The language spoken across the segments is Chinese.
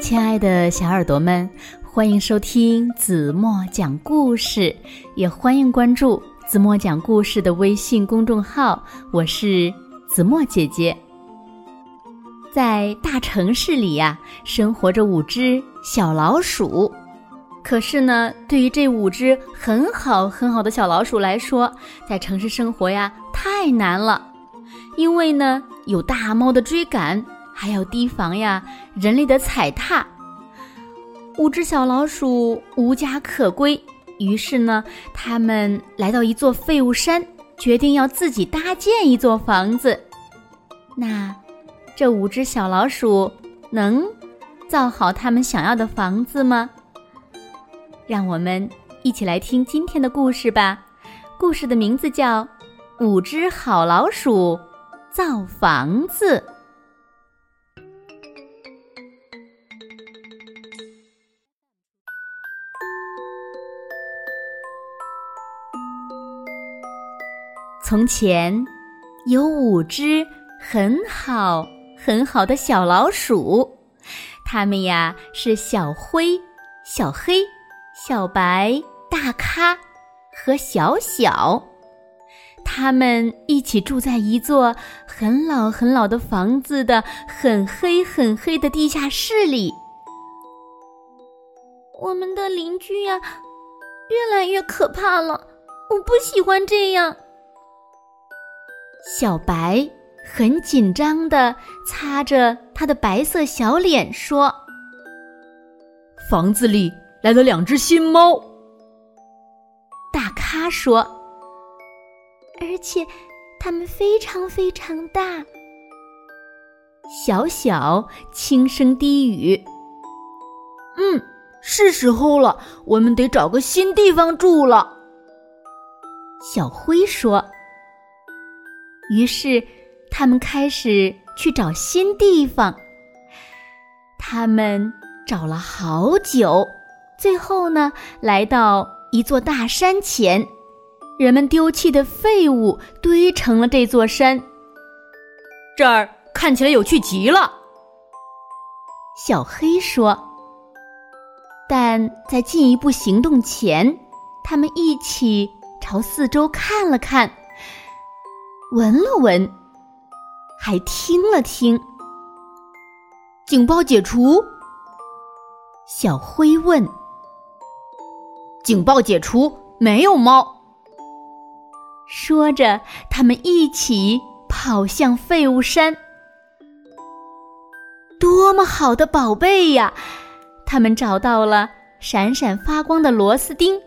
亲爱的小耳朵们，欢迎收听子墨讲故事，也欢迎关注子墨讲故事的微信公众号。我是子墨姐姐。在大城市里呀，生活着五只小老鼠。可是呢，对于这五只很好很好的小老鼠来说，在城市生活呀太难了，因为呢有大猫的追赶。还要提防呀，人类的踩踏。五只小老鼠无家可归，于是呢，他们来到一座废物山，决定要自己搭建一座房子。那，这五只小老鼠能造好他们想要的房子吗？让我们一起来听今天的故事吧。故事的名字叫《五只好老鼠造房子》。从前，有五只很好很好的小老鼠，它们呀是小灰、小黑、小白、大咖和小小。它们一起住在一座很老很老的房子的很黑很黑的地下室里。我们的邻居呀，越来越可怕了，我不喜欢这样。小白很紧张的擦着他的白色小脸说：“房子里来了两只新猫。”大咖说：“而且它们非常非常大。”小小轻声低语：“嗯，是时候了，我们得找个新地方住了。”小灰说。于是，他们开始去找新地方。他们找了好久，最后呢，来到一座大山前。人们丢弃的废物堆成了这座山。这儿看起来有趣极了，小黑说。但在进一步行动前，他们一起朝四周看了看。闻了闻，还听了听。警报解除。小灰问：“警报解除，没有猫。”说着，他们一起跑向废物山。多么好的宝贝呀！他们找到了闪闪发光的螺丝钉、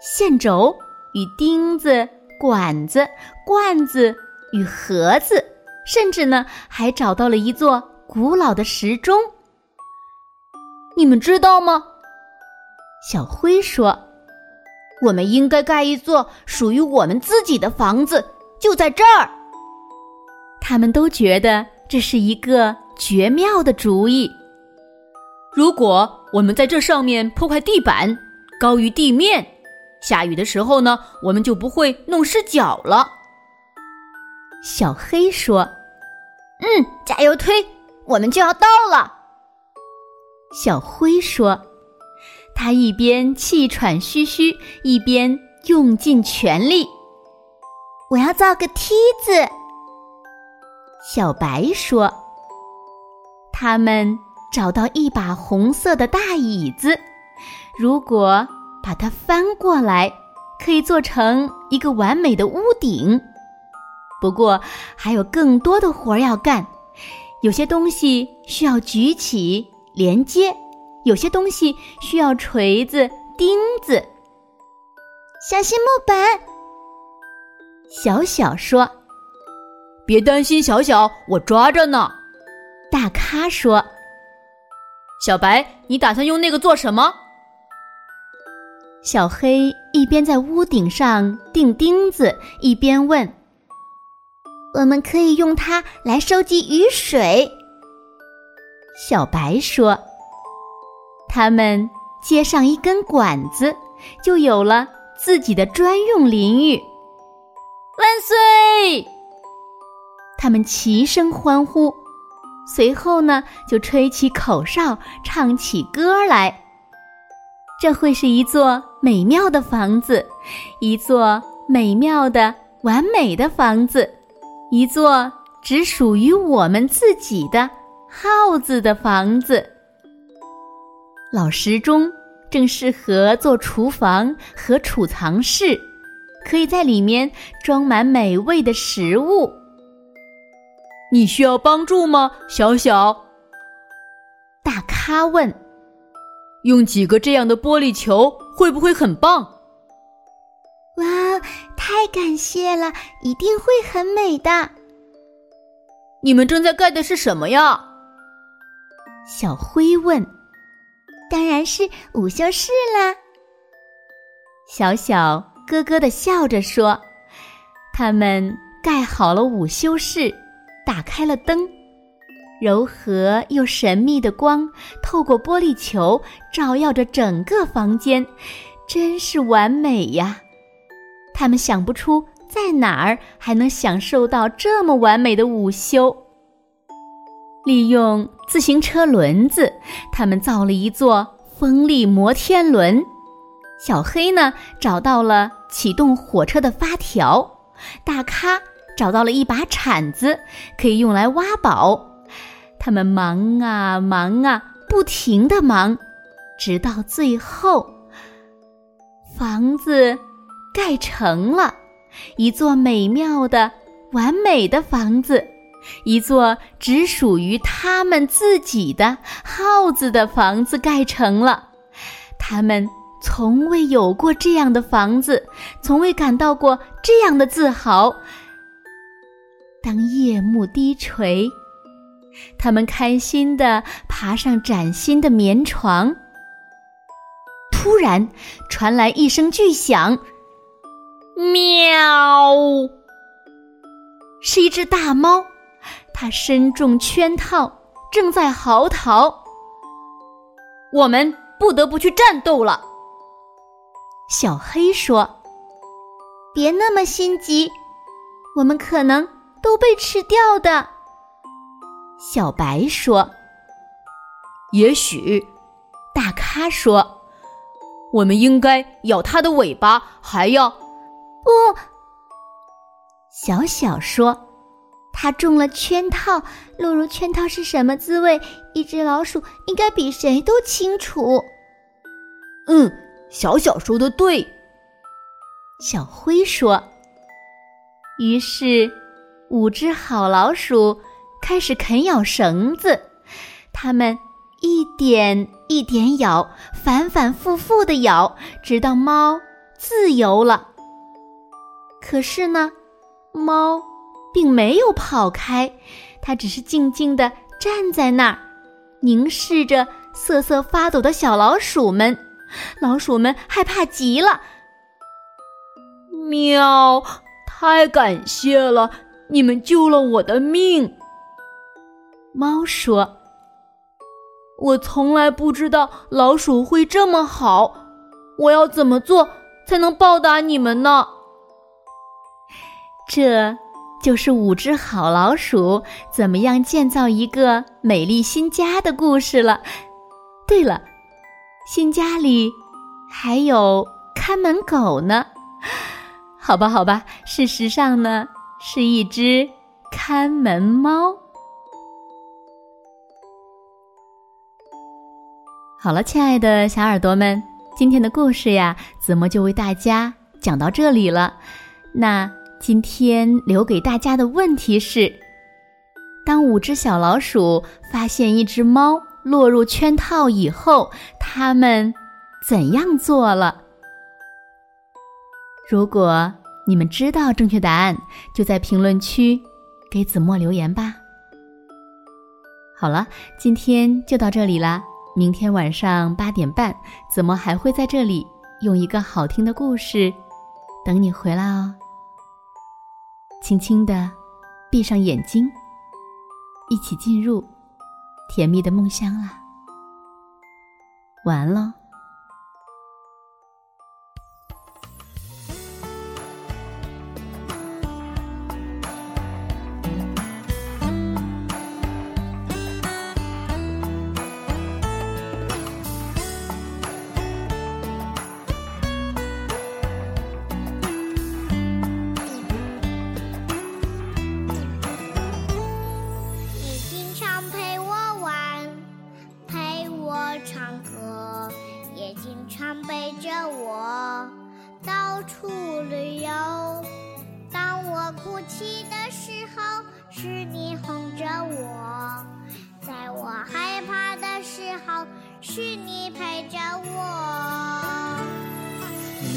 线轴与钉子。管子、罐子与盒子，甚至呢，还找到了一座古老的时钟。你们知道吗？小灰说：“我们应该盖一座属于我们自己的房子，就在这儿。”他们都觉得这是一个绝妙的主意。如果我们在这上面铺块地板，高于地面。下雨的时候呢，我们就不会弄湿脚了。小黑说：“嗯，加油推，我们就要到了。”小灰说：“他一边气喘吁吁，一边用尽全力。我要造个梯子。”小白说：“他们找到一把红色的大椅子，如果……”把它翻过来，可以做成一个完美的屋顶。不过还有更多的活要干，有些东西需要举起连接，有些东西需要锤子、钉子。小心木板，小小说：“别担心，小小，我抓着呢。”大咖说：“小白，你打算用那个做什么？”小黑一边在屋顶上钉钉子，一边问：“我们可以用它来收集雨水。”小白说：“他们接上一根管子，就有了自己的专用淋浴。”万岁！他们齐声欢呼。随后呢，就吹起口哨，唱起歌来。这会是一座美妙的房子，一座美妙的、完美的房子，一座只属于我们自己的耗子的房子。老时钟正适合做厨房和储藏室，可以在里面装满美味的食物。你需要帮助吗，小小？大咖问。用几个这样的玻璃球会不会很棒？哇，太感谢了，一定会很美的。你们正在盖的是什么呀？小灰问。当然是午休室啦。小小咯咯的笑着说：“他们盖好了午休室。”打开了灯，柔和又神秘的光透过玻璃球照耀着整个房间，真是完美呀！他们想不出在哪儿还能享受到这么完美的午休。利用自行车轮子，他们造了一座风力摩天轮。小黑呢，找到了启动火车的发条。大咖。找到了一把铲子，可以用来挖宝。他们忙啊忙啊，不停的忙，直到最后，房子盖成了，一座美妙的、完美的房子，一座只属于他们自己的耗子的房子盖成了。他们从未有过这样的房子，从未感到过这样的自豪。当夜幕低垂，他们开心地爬上崭新的棉床。突然传来一声巨响，喵！是一只大猫，它身中圈套，正在嚎啕。我们不得不去战斗了。小黑说：“别那么心急，我们可能……”都被吃掉的，小白说：“也许。”大咖说：“我们应该咬它的尾巴，还要……”不，小小说：“它中了圈套，落入圈套是什么滋味？一只老鼠应该比谁都清楚。”嗯，小小说的对。小灰说：“于是。”五只好老鼠开始啃咬绳子，它们一点一点咬，反反复复的咬，直到猫自由了。可是呢，猫并没有跑开，它只是静静的站在那儿，凝视着瑟瑟发抖的小老鼠们。老鼠们害怕极了。喵！太感谢了。你们救了我的命，猫说：“我从来不知道老鼠会这么好，我要怎么做才能报答你们呢？”这就是五只好老鼠怎么样建造一个美丽新家的故事了。对了，新家里还有看门狗呢。好吧，好吧，事实上呢。是一只看门猫。好了，亲爱的小耳朵们，今天的故事呀，子墨就为大家讲到这里了。那今天留给大家的问题是：当五只小老鼠发现一只猫落入圈套以后，它们怎样做了？如果。你们知道正确答案，就在评论区给子墨留言吧。好了，今天就到这里啦。明天晚上八点半，怎么还会在这里用一个好听的故事等你回来哦。轻轻的闭上眼睛，一起进入甜蜜的梦乡啦。晚安喽。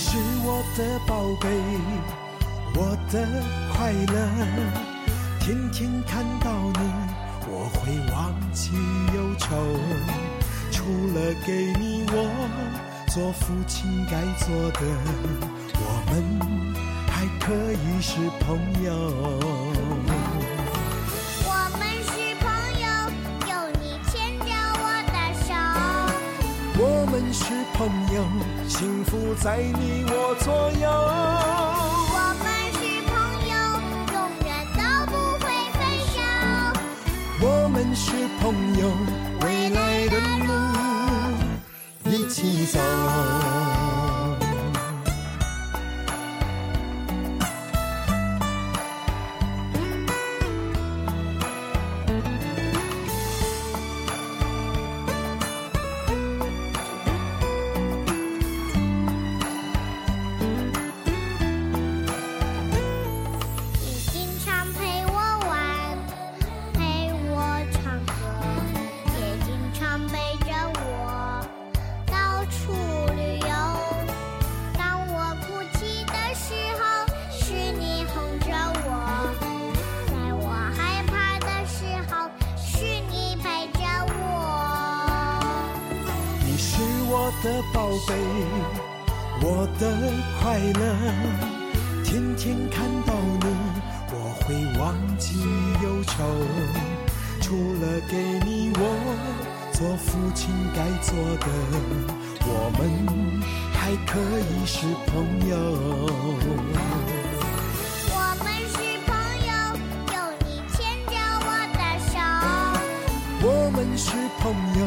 你是我的宝贝，我的快乐。天天看到你，我会忘记忧愁。除了给你我做父亲该做的，我们还可以是朋友。是朋友，幸福在你我左右。我们是朋友，永远都不会分手。我们是朋友，未来的路一起走。的宝贝，我的快乐。天天看到你，我会忘记忧愁。除了给你我做父亲该做的，我们还可以是朋友。我们是朋友，有你牵着我的手，我们是朋友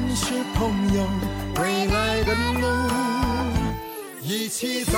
们是朋友，未来的路一起走。